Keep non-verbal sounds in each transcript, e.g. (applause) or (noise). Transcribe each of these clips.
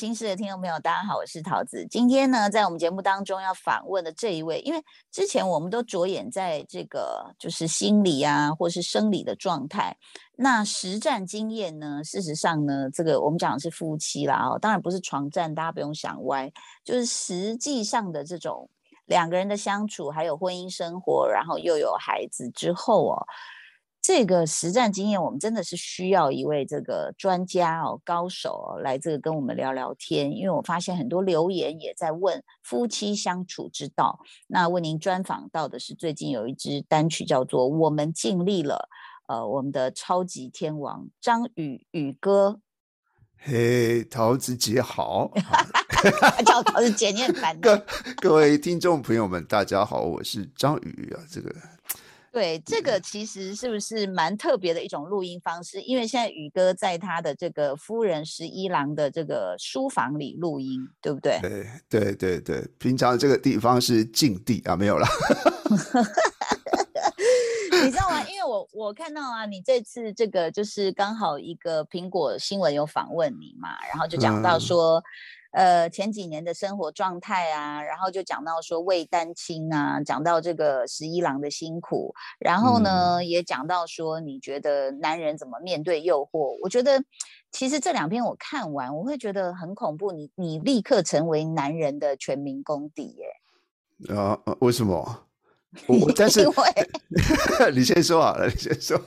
女人心事的听众朋友，大家好，我是桃子。今天呢，在我们节目当中要访问的这一位，因为之前我们都着眼在这个就是心理啊，或是生理的状态。那实战经验呢，事实上呢，这个我们讲的是夫妻啦，哦，当然不是床战，大家不用想歪，就是实际上的这种两个人的相处，还有婚姻生活，然后又有孩子之后哦。这个实战经验，我们真的是需要一位这个专家哦，高手来这个跟我们聊聊天。因为我发现很多留言也在问夫妻相处之道。那为您专访到的是最近有一支单曲叫做《我们尽力了》，呃，我们的超级天王张宇宇哥。嘿，桃子姐好，(laughs) 叫桃子姐你很烦。各 (laughs) 各位听众朋友们，大家好，我是张宇啊，这个。对，这个其实是不是蛮特别的一种录音方式？因为现在宇哥在他的这个夫人十一郎的这个书房里录音，对不对？对对对对，平常这个地方是禁地啊，没有了。(laughs) 你知道吗？因为我我看到啊，你这次这个就是刚好一个苹果新闻有访问你嘛，然后就讲到说。呃，前几年的生活状态啊，然后就讲到说为单亲啊，讲到这个十一郎的辛苦，然后呢，也讲到说你觉得男人怎么面对诱惑？我觉得其实这两篇我看完，我会觉得很恐怖。你你立刻成为男人的全民公敌耶？啊？为什么？我但是 (laughs) (laughs) 你先说好了，你先说。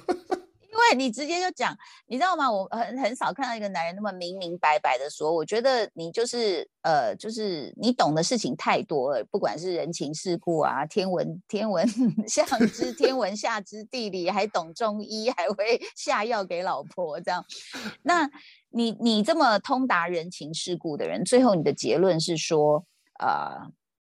因为你直接就讲，你知道吗？我很很少看到一个男人那么明明白白的说，我觉得你就是呃，就是你懂的事情太多了，不管是人情世故啊，天文天文 (laughs) 上知天文下知地理，还懂中医，还会 (laughs) 下药给老婆这样。那你你这么通达人情世故的人，最后你的结论是说，呃，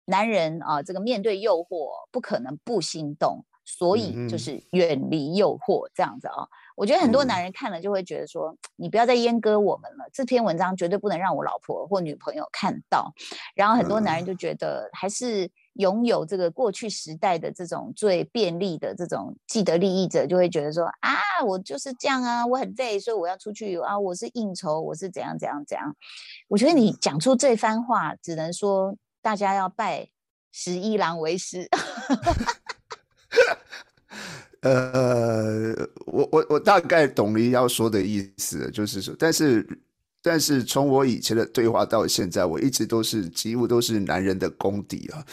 男人啊，这个面对诱惑不可能不心动。所以就是远离诱惑这样子啊，我觉得很多男人看了就会觉得说，你不要再阉割我们了，这篇文章绝对不能让我老婆或女朋友看到。然后很多男人就觉得，还是拥有这个过去时代的这种最便利的这种既得利益者，就会觉得说啊，我就是这样啊，我很累，所以我要出去啊，我是应酬，我是怎样怎样怎样。我觉得你讲出这番话，只能说大家要拜十一郎为师。(laughs) (laughs) 呃，我我我大概懂你要说的意思，就是说，但是但是从我以前的对话到现在，我一直都是几乎都是男人的功底啊。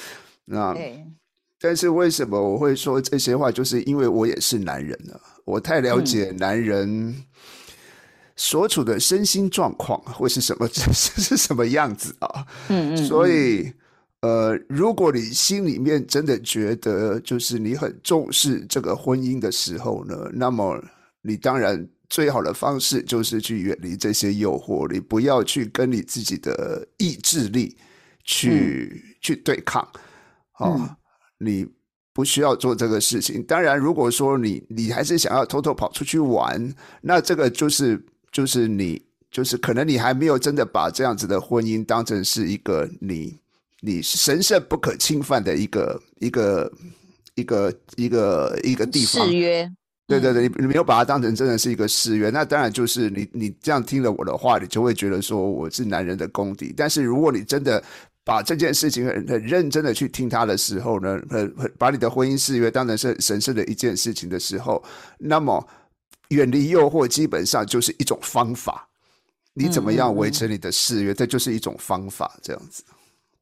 那但是为什么我会说这些话？就是因为我也是男人了，我太了解男人所处的身心状况会是什么是 (laughs) 是什么样子啊？嗯嗯，所以。呃，如果你心里面真的觉得就是你很重视这个婚姻的时候呢，那么你当然最好的方式就是去远离这些诱惑，你不要去跟你自己的意志力去去对抗。哦，你不需要做这个事情。当然，如果说你你还是想要偷偷跑出去玩，那这个就是就是你就是可能你还没有真的把这样子的婚姻当成是一个你。你神圣不可侵犯的一个一个一个一个一个地方誓约，对对对，你你没有把它当成真的是一个誓约，那当然就是你你这样听了我的话，你就会觉得说我是男人的公敌。但是如果你真的把这件事情很很认真的去听他的时候呢，很很把你的婚姻誓约当成是神圣的一件事情的时候，那么远离诱惑基本上就是一种方法。你怎么样维持你的誓约，这就是一种方法，这样子。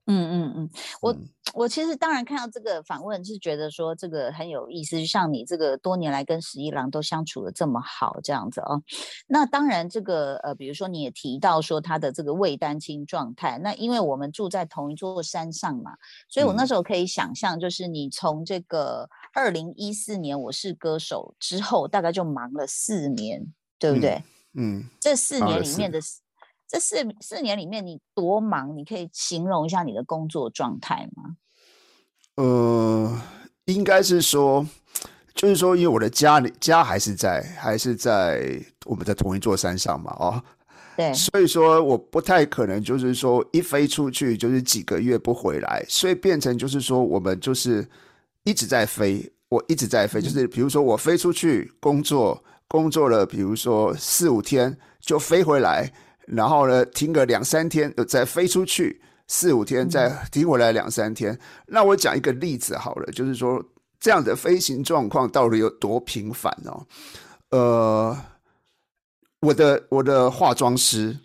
嗯嗯嗯，我我其实当然看到这个访问是觉得说这个很有意思，就像你这个多年来跟十一郎都相处的这么好这样子哦。那当然这个呃，比如说你也提到说他的这个未单亲状态，那因为我们住在同一座山上嘛，所以我那时候可以想象，就是你从这个二零一四年我是歌手之后，大概就忙了四年，对不对？嗯，这四年里面的。这四四年里面，你多忙？你可以形容一下你的工作状态吗？呃，应该是说，就是说，因为我的家里家还是在，还是在我们在同一座山上嘛，哦，对，所以说我不太可能就是说一飞出去就是几个月不回来，所以变成就是说我们就是一直在飞，我一直在飞，就是比如说我飞出去工作，工作了，比如说四五天就飞回来。然后呢停个两三天，再飞出去四五天，再停回来两三天。那我讲一个例子好了，就是说这样的飞行状况到底有多频繁哦？呃，我的我的化妆师，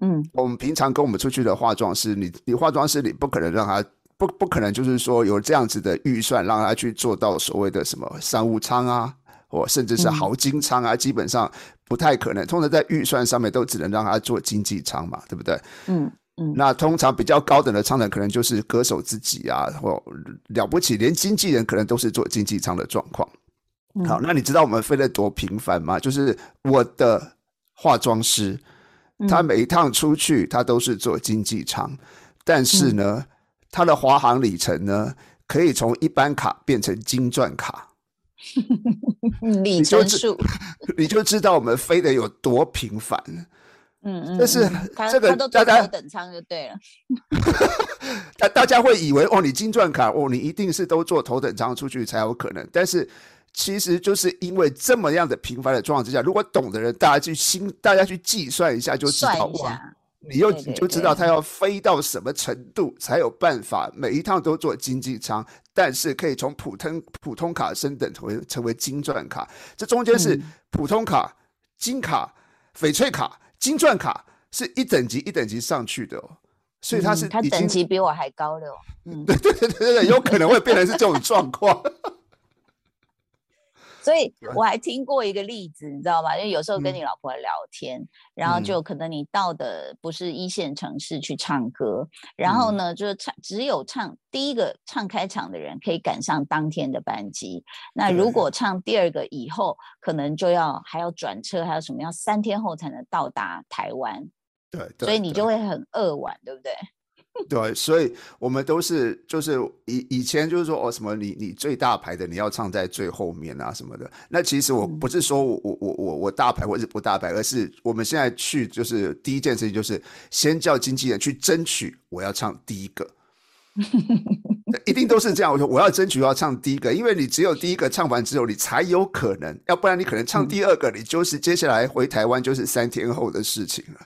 嗯，我们平常跟我们出去的化妆师，你你化妆师你不可能让他不不可能就是说有这样子的预算让他去做到所谓的什么商务舱啊，或甚至是豪金仓啊，基本上不太可能。通常在预算上面都只能让他做经济舱嘛，对不对？嗯嗯，那通常比较高等的舱呢，可能就是歌手自己啊，或了不起，连经纪人可能都是做经济舱的状况。好，那你知道我们飞得多频繁吗？就是我的化妆师，他每一趟出去，他都是做经济舱，但是呢，他的华航里程呢，可以从一般卡变成金钻卡，(laughs) 里程数，(laughs) 你就知道我们飞的有多频繁。嗯嗯，但是这个大家等舱就对了，(laughs) 大大家会以为哦，你金钻卡哦，你一定是都坐头等舱出去才有可能，但是。其实就是因为这么样的频繁的状况之下，如果懂的人，大家去心，大家去计算一下就知道哇，你又你就知道他要飞到什么程度才有办法每一趟都做经济舱，但是可以从普通普通卡升等成为成为金钻卡，这中间是普通卡、金卡、翡翠卡、金钻卡是一等级一等级上去的哦，所以它是它等级比我还高的，嗯，(laughs) 对对对对对，有可能会变成是这种状况。所以我还听过一个例子，你知道吗？因为有时候跟你老婆聊天，然后就可能你到的不是一线城市去唱歌，然后呢，就是唱只有唱第一个唱开场的人可以赶上当天的班机。那如果唱第二个以后，可能就要还要转车，还有什么要三天后才能到达台湾。对，所以你就会很扼腕，对不对？对，所以我们都是就是以以前就是说哦什么你你最大牌的你要唱在最后面啊什么的。那其实我不是说我我我我我大牌或者不大牌，而是我们现在去就是第一件事情就是先叫经纪人去争取我要唱第一个，(laughs) 一定都是这样。我说我要争取要唱第一个，因为你只有第一个唱完之后，你才有可能，要不然你可能唱第二个，你就是接下来回台湾就是三天后的事情了。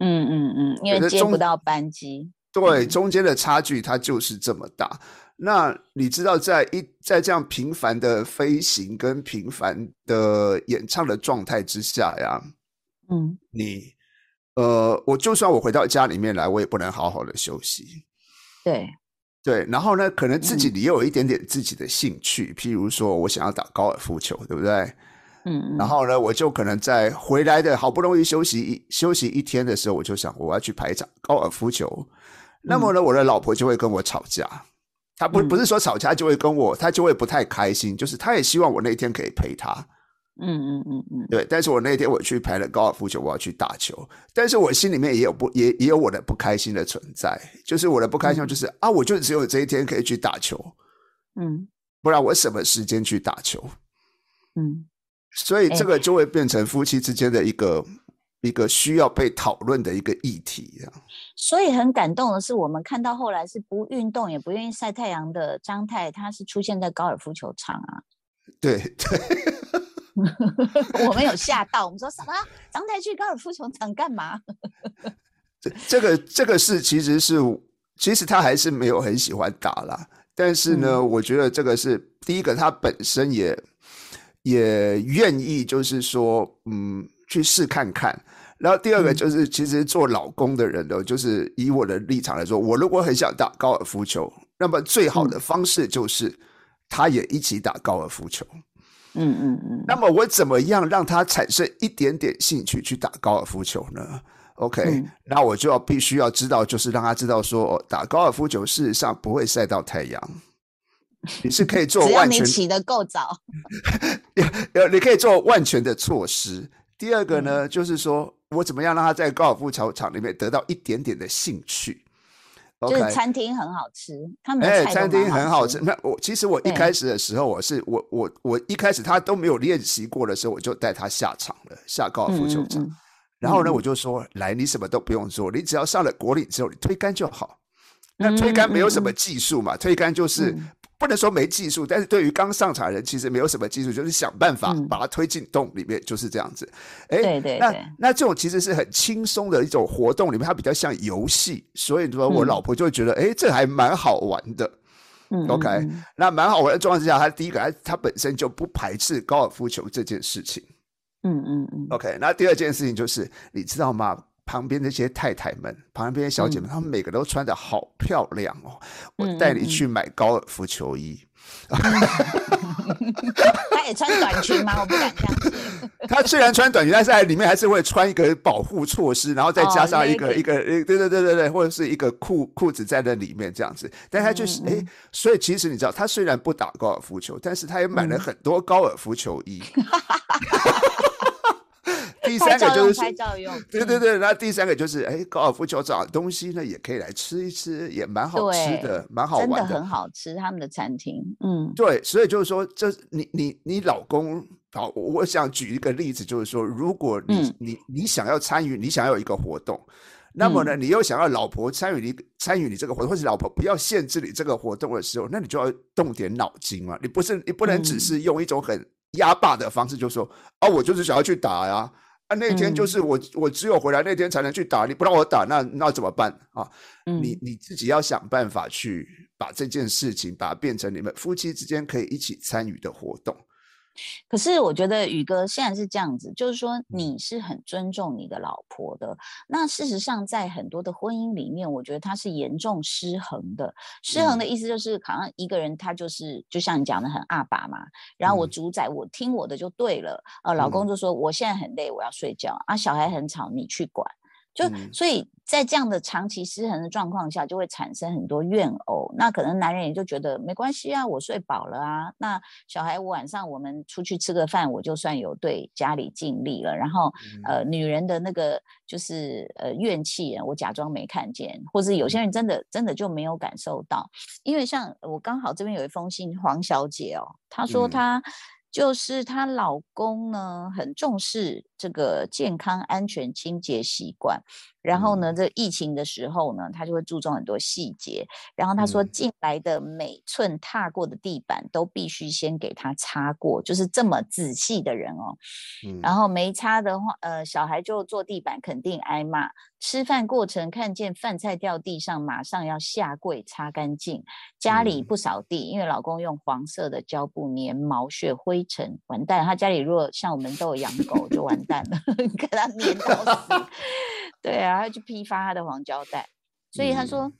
嗯嗯嗯，因为接不到班机。对，中间的差距它就是这么大。那你知道，在一在这样频繁的飞行跟频繁的演唱的状态之下呀，嗯，你呃，我就算我回到家里面来，我也不能好好的休息。对对，然后呢，可能自己你又有一点点自己的兴趣，譬如说我想要打高尔夫球，对不对？嗯，然后呢，我就可能在回来的好不容易休息一休息一天的时候，我就想我要去排一场高尔夫球。那么呢，我的老婆就会跟我吵架。她不不是说吵架就会跟我，她就会不太开心。就是她也希望我那天可以陪她。嗯嗯嗯嗯，对。但是我那天我去排了高尔夫球，我要去打球。但是我心里面也有不也也有我的不开心的存在。就是我的不开心就是啊，我就只有这一天可以去打球。嗯，不然我什么时间去打球？嗯，所以这个就会变成夫妻之间的一个。一个需要被讨论的一个议题啊，所以很感动的是，我们看到后来是不运动也不愿意晒太阳的张太，他是出现在高尔夫球场啊。对对，(laughs) 我们有吓到，我们说什么？张太去高尔夫球场干嘛？这这个这个是其实是其实他还是没有很喜欢打啦，但是呢，我觉得这个是第一个，他本身也也愿意，就是说，嗯。去试看看，然后第二个就是，其实做老公的人呢，就是以我的立场来说，我如果很想打高尔夫球，那么最好的方式就是他也一起打高尔夫球。嗯嗯嗯。那么我怎么样让他产生一点点兴趣去打高尔夫球呢？OK，那我就要必须要知道，就是让他知道说，打高尔夫球事实上不会晒到太阳，你是可以做 (laughs) 万全起得够早，(laughs) 呃，你可以做万全的措施。第二个呢，就是说我怎么样让他在高尔夫球场里面得到一点点的兴趣？就是餐厅很好吃，他们哎，餐厅很好吃。那我其实我一开始的时候，我是我我我一开始他都没有练习过的时候，我就带他下场了，下高尔夫球场。然后呢，我就说：“来，你什么都不用做，你只要上了国岭之后，你推杆就好。那推杆没有什么技术嘛，推杆就是不能说没技术，但是对于刚上场人，其实没有什么技术，就是想办法把它推进洞里面，就是这样子。哎，对对，那那这种其实是很轻松的一种活动，里面它比较像游戏，所以说我老婆就会觉得，哎，这还蛮好玩的。嗯，OK，那蛮好玩的状况之下，他第一个，他他本身就不排斥高尔夫球这件事情。嗯嗯嗯，OK，那第二件事情就是，你知道吗？旁边那些太太们，旁边小姐们，她们每个都穿的好漂亮哦。我带你去买高尔夫球衣。(laughs) 她也穿短裙吗？我不敢相信。她虽然穿短裙，但是在里面还是会穿一个保护措施，然后再加上一个一个，对对对对对，或者是一个裤裤子在那里面这样子。但她就是哎，所以其实你知道，她虽然不打高尔夫球，但是她也买了很多高尔夫球衣。(laughs) 第三个就是拍照用，对对对，那第三个就是，哎，高尔夫球场东西呢，也可以来吃一吃，也蛮好吃的，蛮好玩的，真的很好吃。他们的餐厅，嗯，对，所以就是说，这你你你老公，好，我想举一个例子，就是说，如果你你你想要参与，你想要有一个活动，那么呢，你又想要老婆参与你参与你这个活动，或者老婆不要限制你这个活动的时候，那你就要动点脑筋嘛，你不是你不能只是用一种很压霸的方式，就说，啊，我就是想要去打呀。那天就是我，我只有回来那天才能去打，你不让我打，那那怎么办啊？你你自己要想办法去把这件事情，把它变成你们夫妻之间可以一起参与的活动。可是我觉得宇哥现在是这样子，就是说你是很尊重你的老婆的。那事实上，在很多的婚姻里面，我觉得他是严重失衡的。失衡的意思就是，好像一个人他就是就像你讲的很阿爸嘛，然后我主宰，我听我的就对了。呃，老公就说我现在很累，我要睡觉啊，小孩很吵，你去管。就所以，在这样的长期失衡的状况下，就会产生很多怨偶。那可能男人也就觉得没关系啊，我睡饱了啊。那小孩晚上我们出去吃个饭，我就算有对家里尽力了。然后，呃，女人的那个就是呃怨气，我假装没看见，或者有些人真的真的就没有感受到。因为像我刚好这边有一封信，黄小姐哦，她说她。就是她老公呢，很重视这个健康、安全、清洁习惯。然后呢，这疫情的时候呢，他就会注重很多细节。然后他说，进来的每寸踏过的地板都必须先给他擦过，就是这么仔细的人哦。然后没擦的话，呃，小孩就坐地板肯定挨骂。吃饭过程看见饭菜掉地上，马上要下跪擦干净。家里不扫地，因为老公用黄色的胶布粘毛屑灰尘，完蛋。他家里如果像我们都有养狗，就完蛋了，(laughs) 给他粘到死。对啊，他去批发他的黄胶带，所以他说，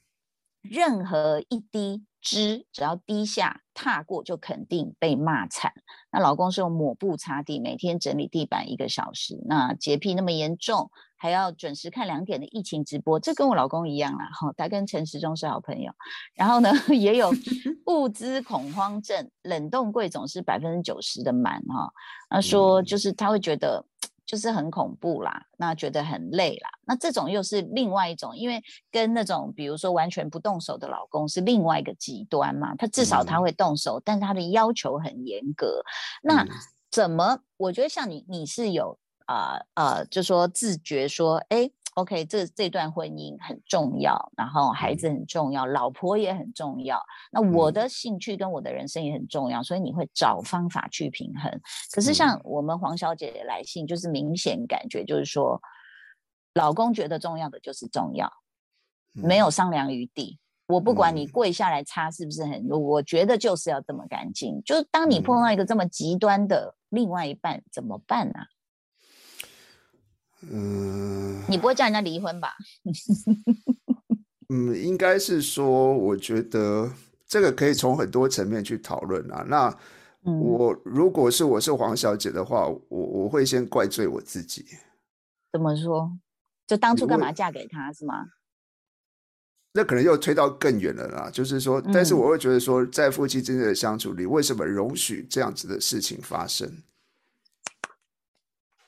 任何一滴汁只要滴下踏过，就肯定被骂惨。那老公是用抹布擦地，每天整理地板一个小时。那洁癖那么严重，还要准时看两点的疫情直播，这跟我老公一样啦。哈，他跟陈时中是好朋友。然后呢，(laughs) 也有 (laughs) 物资恐慌症，冷冻柜总是百分之九十的满哈。他说，就是他会觉得。就是很恐怖啦，那觉得很累啦，那这种又是另外一种，因为跟那种比如说完全不动手的老公是另外一个极端嘛，他至少他会动手，但他的要求很严格。那怎么？我觉得像你，你是有啊啊，就说自觉说，哎。OK，这这段婚姻很重要，然后孩子很重要，老婆也很重要。那我的兴趣跟我的人生也很重要，所以你会找方法去平衡。可是像我们黄小姐来信，就是明显感觉就是说，老公觉得重要的就是重要，没有商量余地。我不管你跪下来擦是不是很，我觉得就是要这么干净。就是当你碰到一个这么极端的另外一半，怎么办呢？嗯，你不会叫人家离婚吧？(laughs) 嗯，应该是说，我觉得这个可以从很多层面去讨论啊。那我如果是我是黄小姐的话，我我会先怪罪我自己。怎么说？就当初干嘛嫁给他是吗？那可能又推到更远了啦。就是说，但是我会觉得说，在夫妻之间的相处里，为什么容许这样子的事情发生？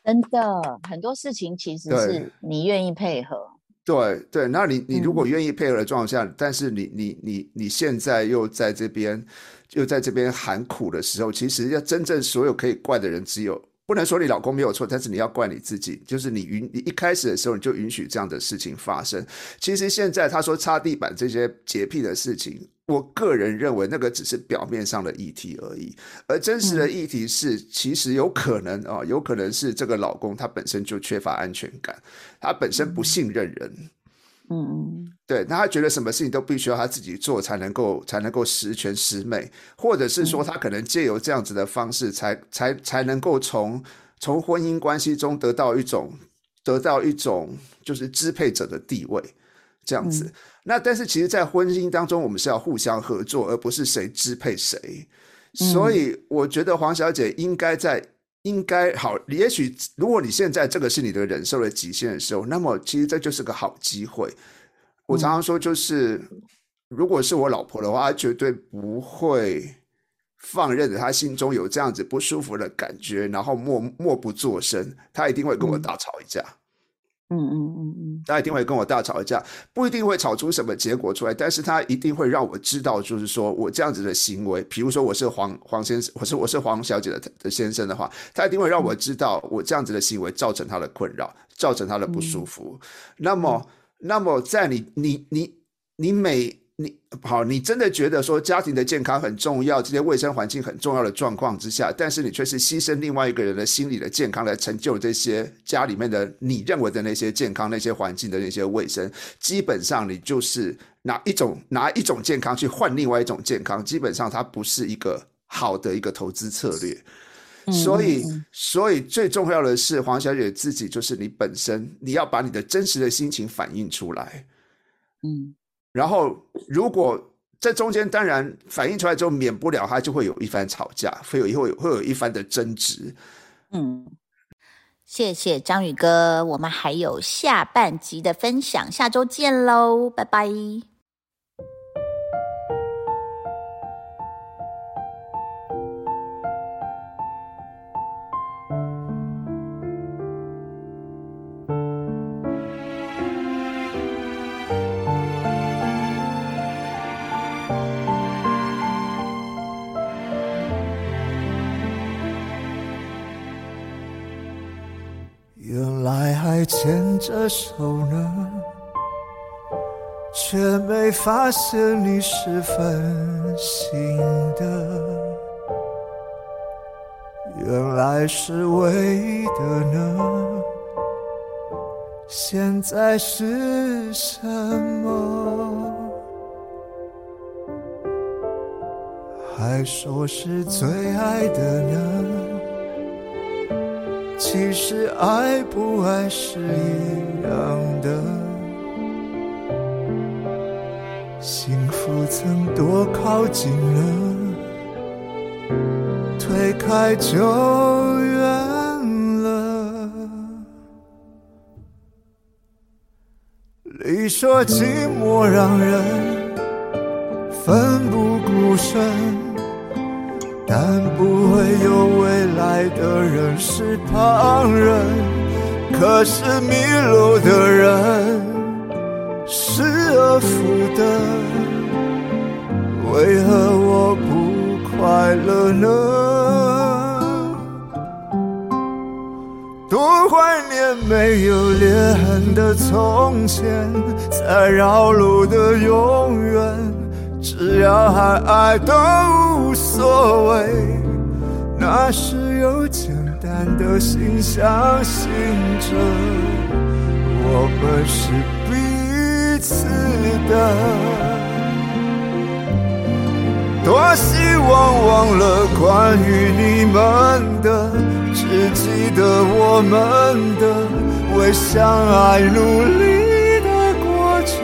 真的很多事情其实是你愿意配合，对对。那你你如果愿意配合的状况下，但是你你你你现在又在这边又在这边喊苦的时候，其实要真正所有可以怪的人只有不能说你老公没有错，但是你要怪你自己，就是你允你一开始的时候你就允许这样的事情发生。其实现在他说擦地板这些洁癖的事情，我个人认为那个只是表面上的议题而已，而真实的议题是，其实有可能啊，有可能是这个老公他本身就缺乏安全感，他本身不信任人，嗯。嗯，对，那他觉得什么事情都必须要他自己做才能够才能够十全十美，或者是说他可能借由这样子的方式，才才才能够从从婚姻关系中得到一种得到一种就是支配者的地位，这样子。那但是其实，在婚姻当中，我们是要互相合作，而不是谁支配谁。所以，我觉得黄小姐应该在应该好。也许，如果你现在这个是你的忍受的极限的时候，那么其实这就是个好机会。我常常说，就是如果是我老婆的话，绝对不会放任着她心中有这样子不舒服的感觉，然后默默不作声，她一定会跟我大吵一架。嗯嗯嗯嗯，他一定会跟我大吵一架，不一定会吵出什么结果出来，但是他一定会让我知道，就是说我这样子的行为，比如说我是黄黄先生，我是我是黄小姐的的先生的话，他一定会让我知道我这样子的行为造成他的困扰，造成他的不舒服。那么，那么在你你你你每。你好，你真的觉得说家庭的健康很重要，这些卫生环境很重要的状况之下，但是你却是牺牲另外一个人的心理的健康来成就这些家里面的你认为的那些健康、那些环境的那些卫生，基本上你就是拿一种拿一种健康去换另外一种健康，基本上它不是一个好的一个投资策略。所以，所以最重要的是黄小姐自己，就是你本身你要把你的真实的心情反映出来。嗯。然后，如果在中间，当然反映出来之后，免不了他就会有一番吵架，会有会会有一番的争执。嗯，谢谢张宇哥，我们还有下半集的分享，下周见喽，拜拜。还牵着手呢，却没发现你是分心的。原来是唯一的呢，现在是什么？还说是最爱的呢？其实爱不爱是一样的，幸福曾多靠近了，推开就远了。你说寂寞让人奋不顾身。但不会有未来的人是旁人，可是迷路的人失而复得，为何我不快乐呢？多怀念没有裂痕的从前，在绕路的永远。只要还爱都无所谓，那时有简单的心相信着，我们是彼此的。多希望忘了关于你们的，只记得我们的为相爱努力的过程。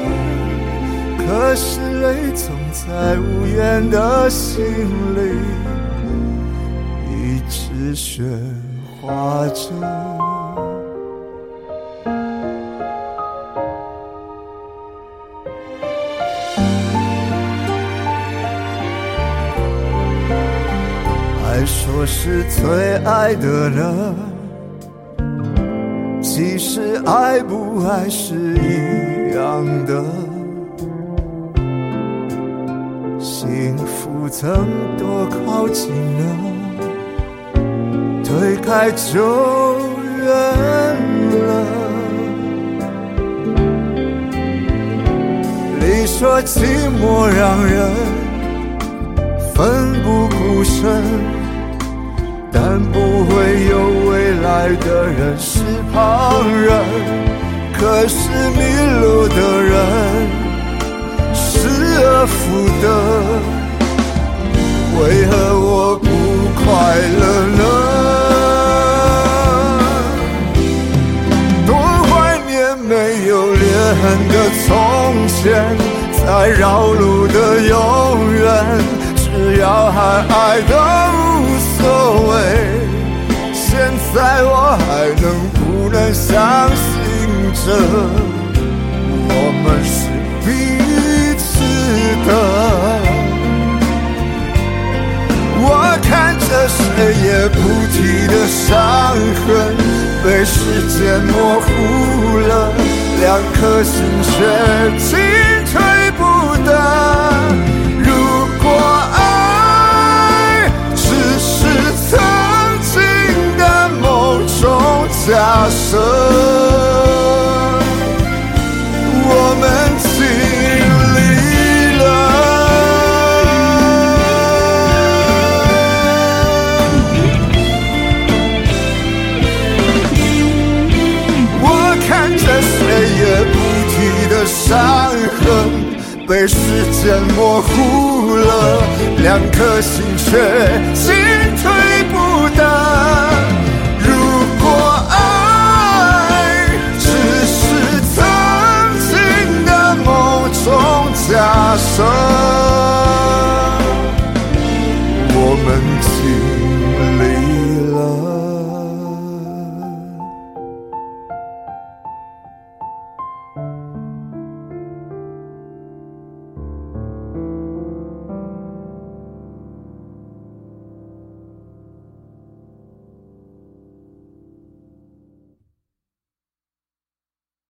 可是泪总。在无言的心里，一直喧哗着。还说是最爱的呢，其实爱不爱是一样的。幸福曾多靠近了，推开就远了。你说寂寞让人奋不顾身，但不会有未来的人是旁人。可是迷路的人失而复得。为何我不快乐有裂痕的从前，再绕路的永远，只要还爱都无所谓。现在我还能不能相信着，我们是彼此的？我看着谁也不提的伤痕，被时间模糊了，两颗心却进退不得。如果爱只是曾经的某种假设，伤痕被时间模糊了，两颗心却进退不。